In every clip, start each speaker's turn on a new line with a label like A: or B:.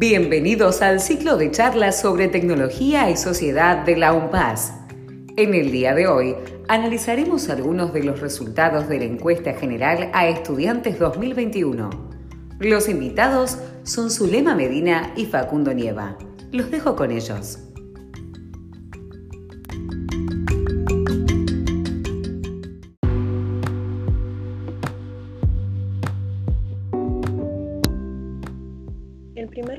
A: Bienvenidos al ciclo de charlas sobre tecnología y sociedad de la UNPAS. En el día de hoy analizaremos algunos de los resultados de la encuesta general a estudiantes 2021. Los invitados son Zulema Medina y Facundo Nieva. Los dejo con ellos.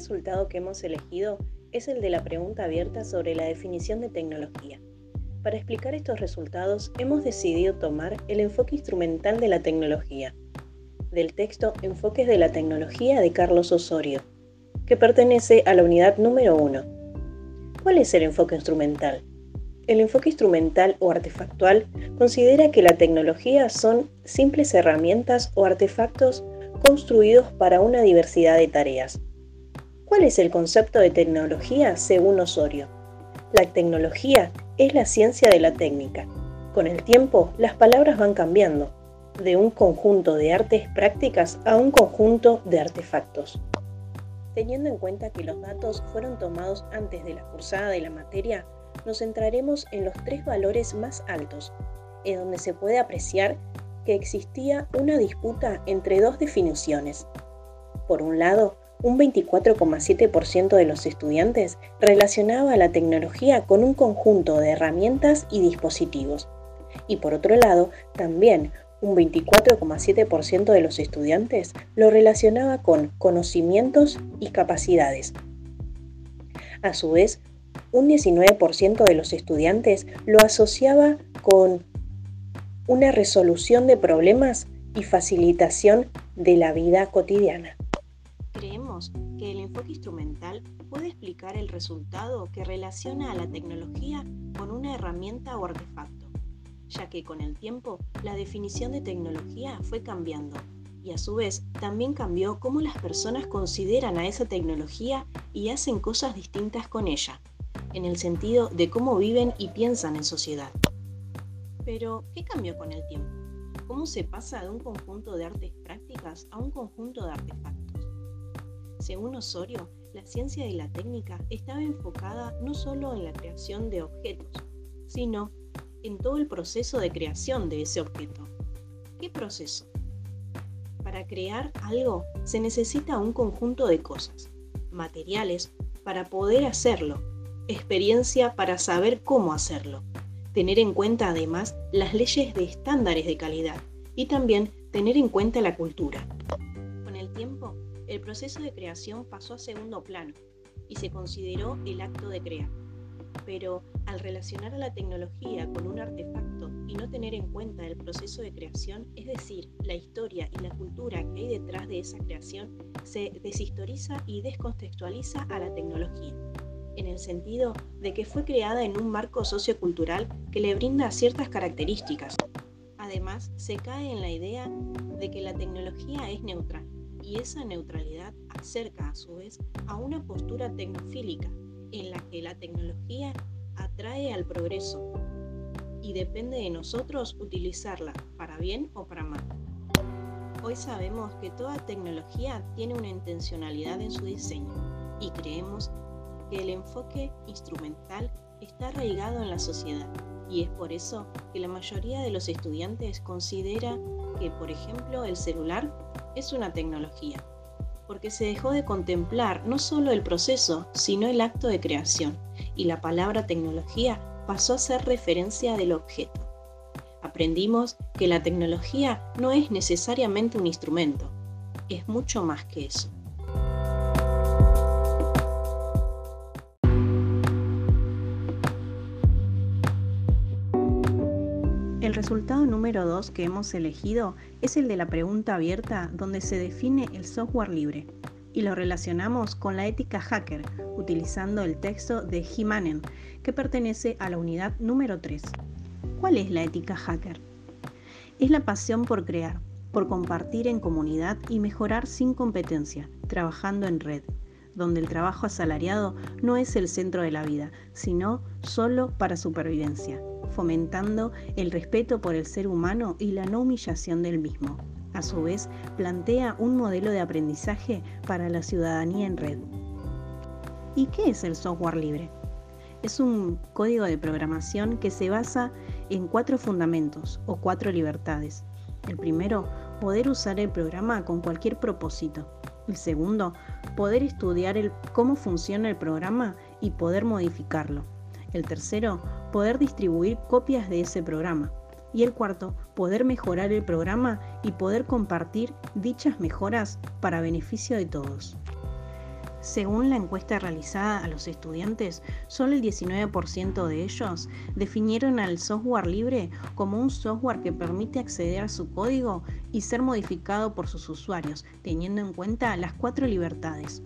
B: Resultado que hemos elegido es el de la pregunta abierta sobre la definición de tecnología. Para explicar estos resultados hemos decidido tomar el enfoque instrumental de la tecnología, del texto Enfoques de la Tecnología de Carlos Osorio, que pertenece a la unidad número 1. ¿Cuál es el enfoque instrumental? El enfoque instrumental o artefactual considera que la tecnología son simples herramientas o artefactos construidos para una diversidad de tareas ¿Cuál es el concepto de tecnología según Osorio? La tecnología es la ciencia de la técnica. Con el tiempo, las palabras van cambiando, de un conjunto de artes prácticas a un conjunto de artefactos. Teniendo en cuenta que los datos fueron tomados antes de la cursada de la materia, nos centraremos en los tres valores más altos, en donde se puede apreciar que existía una disputa entre dos definiciones. Por un lado, un 24,7% de los estudiantes relacionaba la tecnología con un conjunto de herramientas y dispositivos. Y por otro lado, también un 24,7% de los estudiantes lo relacionaba con conocimientos y capacidades. A su vez, un 19% de los estudiantes lo asociaba con una resolución de problemas y facilitación de la vida cotidiana. Que el enfoque instrumental puede explicar el resultado que relaciona a la tecnología con una herramienta o artefacto, ya que con el tiempo la definición de tecnología fue cambiando y a su vez también cambió cómo las personas consideran a esa tecnología y hacen cosas distintas con ella, en el sentido de cómo viven y piensan en sociedad. Pero, ¿qué cambió con el tiempo? ¿Cómo se pasa de un conjunto de artes prácticas a un conjunto de artefactos? Según Osorio, la ciencia y la técnica estaba enfocada no solo en la creación de objetos, sino en todo el proceso de creación de ese objeto. ¿Qué proceso? Para crear algo se necesita un conjunto de cosas, materiales para poder hacerlo, experiencia para saber cómo hacerlo, tener en cuenta además las leyes de estándares de calidad y también tener en cuenta la cultura. El proceso de creación pasó a segundo plano y se consideró el acto de crear. Pero al relacionar a la tecnología con un artefacto y no tener en cuenta el proceso de creación, es decir, la historia y la cultura que hay detrás de esa creación, se deshistoriza y descontextualiza a la tecnología, en el sentido de que fue creada en un marco sociocultural que le brinda ciertas características. Además, se cae en la idea de que la tecnología es neutral y esa neutralidad acerca a su vez a una postura tecnofílica en la que la tecnología atrae al progreso y depende de nosotros utilizarla para bien o para mal. Hoy sabemos que toda tecnología tiene una intencionalidad en su diseño y creemos que el enfoque instrumental está arraigado en la sociedad y es por eso que la mayoría de los estudiantes considera que, por ejemplo, el celular es una tecnología, porque se dejó de contemplar no solo el proceso, sino el acto de creación, y la palabra tecnología pasó a ser referencia del objeto. Aprendimos que la tecnología no es necesariamente un instrumento, es mucho más que eso. Resultado número 2 que hemos elegido es el de la pregunta abierta donde se define el software libre y lo relacionamos con la ética hacker utilizando el texto de Himanen que pertenece a la unidad número 3. ¿Cuál es la ética hacker? Es la pasión por crear, por compartir en comunidad y mejorar sin competencia, trabajando en red, donde el trabajo asalariado no es el centro de la vida, sino solo para supervivencia fomentando el respeto por el ser humano y la no humillación del mismo. A su vez, plantea un modelo de aprendizaje para la ciudadanía en red. ¿Y qué es el software libre? Es un código de programación que se basa en cuatro fundamentos o cuatro libertades. El primero, poder usar el programa con cualquier propósito. El segundo, poder estudiar cómo funciona el programa y poder modificarlo. El tercero, poder distribuir copias de ese programa. Y el cuarto, poder mejorar el programa y poder compartir dichas mejoras para beneficio de todos. Según la encuesta realizada a los estudiantes, solo el 19% de ellos definieron al software libre como un software que permite acceder a su código y ser modificado por sus usuarios, teniendo en cuenta las cuatro libertades.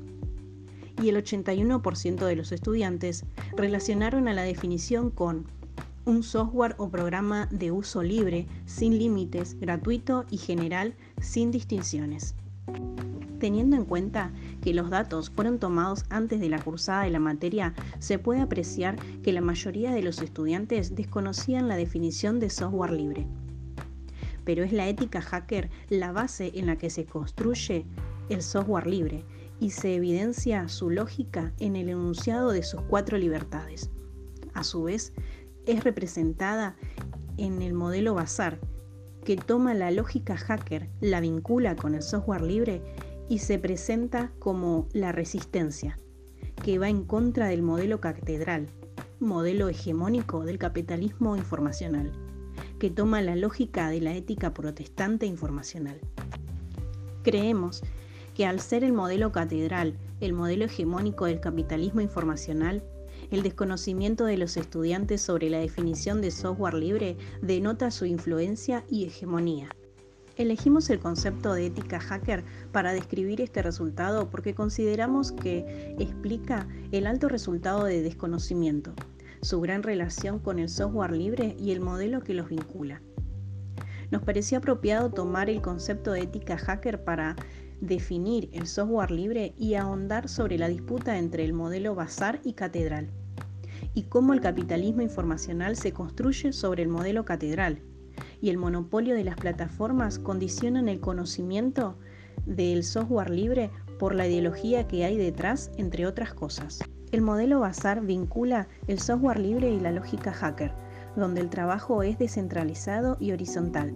B: Y el 81% de los estudiantes relacionaron a la definición con un software o programa de uso libre, sin límites, gratuito y general, sin distinciones. Teniendo en cuenta que los datos fueron tomados antes de la cursada de la materia, se puede apreciar que la mayoría de los estudiantes desconocían la definición de software libre. Pero es la ética hacker la base en la que se construye el software libre y se evidencia su lógica en el enunciado de sus cuatro libertades. A su vez, es representada en el modelo Bazar, que toma la lógica hacker, la vincula con el software libre y se presenta como la resistencia, que va en contra del modelo catedral, modelo hegemónico del capitalismo informacional, que toma la lógica de la ética protestante informacional. Creemos que al ser el modelo catedral, el modelo hegemónico del capitalismo informacional, el desconocimiento de los estudiantes sobre la definición de software libre denota su influencia y hegemonía. Elegimos el concepto de ética hacker para describir este resultado porque consideramos que explica el alto resultado de desconocimiento, su gran relación con el software libre y el modelo que los vincula. Nos pareció apropiado tomar el concepto de ética hacker para definir el software libre y ahondar sobre la disputa entre el modelo Bazar y Catedral, y cómo el capitalismo informacional se construye sobre el modelo Catedral, y el monopolio de las plataformas condicionan el conocimiento del software libre por la ideología que hay detrás, entre otras cosas. El modelo Bazar vincula el software libre y la lógica hacker, donde el trabajo es descentralizado y horizontal.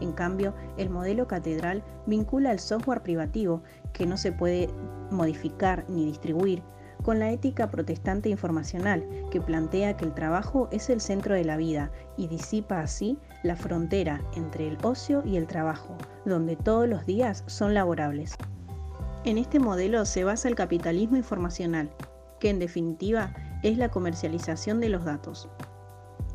B: En cambio, el modelo catedral vincula el software privativo, que no se puede modificar ni distribuir, con la ética protestante informacional, que plantea que el trabajo es el centro de la vida y disipa así la frontera entre el ocio y el trabajo, donde todos los días son laborables. En este modelo se basa el capitalismo informacional, que en definitiva es la comercialización de los datos.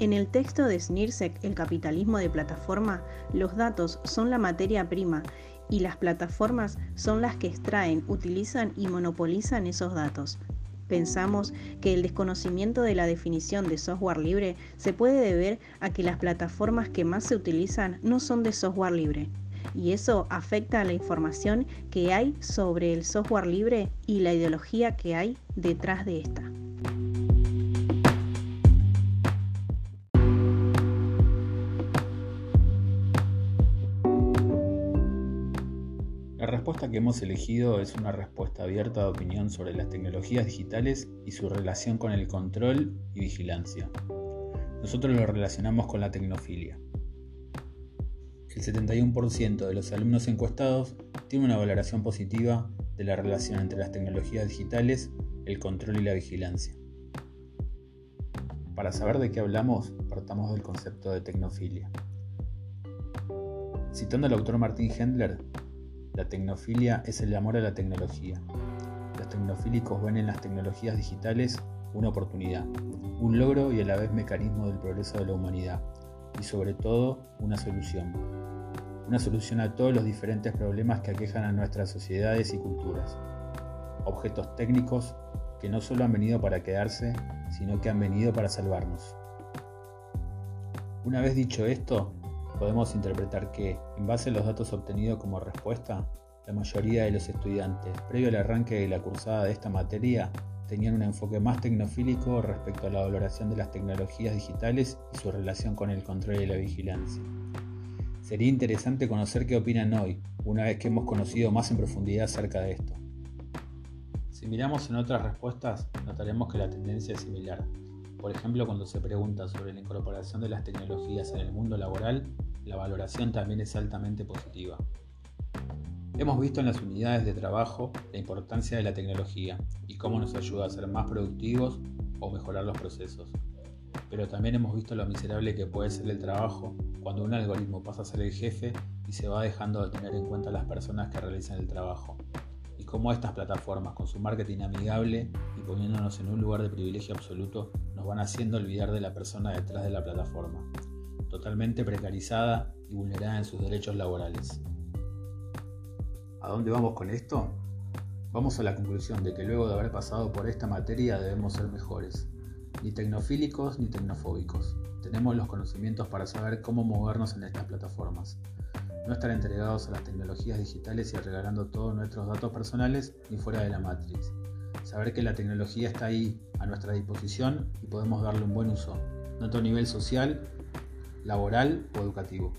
B: En el texto de Snirsek, El capitalismo de plataforma, los datos son la materia prima y las plataformas son las que extraen, utilizan y monopolizan esos datos, Pensamos que el desconocimiento de la definición de software libre se puede deber a que las plataformas que más se utilizan no son de software libre. Y eso afecta a la información que hay sobre el software libre y la ideología que hay detrás de esta.
C: Que hemos elegido es una respuesta abierta de opinión sobre las tecnologías digitales y su relación con el control y vigilancia. Nosotros lo relacionamos con la tecnofilia. El 71% de los alumnos encuestados tiene una valoración positiva de la relación entre las tecnologías digitales, el control y la vigilancia. Para saber de qué hablamos, partamos del concepto de tecnofilia. Citando al autor Martin Hendler, la tecnofilia es el amor a la tecnología. Los tecnofílicos ven en las tecnologías digitales una oportunidad, un logro y a la vez mecanismo del progreso de la humanidad, y sobre todo una solución. Una solución a todos los diferentes problemas que aquejan a nuestras sociedades y culturas. Objetos técnicos que no solo han venido para quedarse, sino que han venido para salvarnos. Una vez dicho esto, podemos interpretar que, en base a los datos obtenidos como respuesta, la mayoría de los estudiantes, previo al arranque de la cursada de esta materia, tenían un enfoque más tecnofílico respecto a la valoración de las tecnologías digitales y su relación con el control y la vigilancia. Sería interesante conocer qué opinan hoy, una vez que hemos conocido más en profundidad acerca de esto. Si miramos en otras respuestas, notaremos que la tendencia es similar. Por ejemplo, cuando se pregunta sobre la incorporación de las tecnologías en el mundo laboral, la valoración también es altamente positiva. Hemos visto en las unidades de trabajo la importancia de la tecnología y cómo nos ayuda a ser más productivos o mejorar los procesos. Pero también hemos visto lo miserable que puede ser el trabajo cuando un algoritmo pasa a ser el jefe y se va dejando de tener en cuenta a las personas que realizan el trabajo. Y cómo estas plataformas, con su marketing amigable y poniéndonos en un lugar de privilegio absoluto, nos van haciendo olvidar de la persona detrás de la plataforma, totalmente precarizada y vulnerada en sus derechos laborales. ¿A dónde vamos con esto? Vamos a la conclusión de que luego de haber pasado por esta materia debemos ser mejores, ni tecnofílicos ni tecnofóbicos. Tenemos los conocimientos para saber cómo movernos en estas plataformas. No estar entregados a las tecnologías digitales y regalando todos nuestros datos personales ni fuera de la Matrix. Saber que la tecnología está ahí a nuestra disposición y podemos darle un buen uso, tanto a nivel social, laboral o educativo.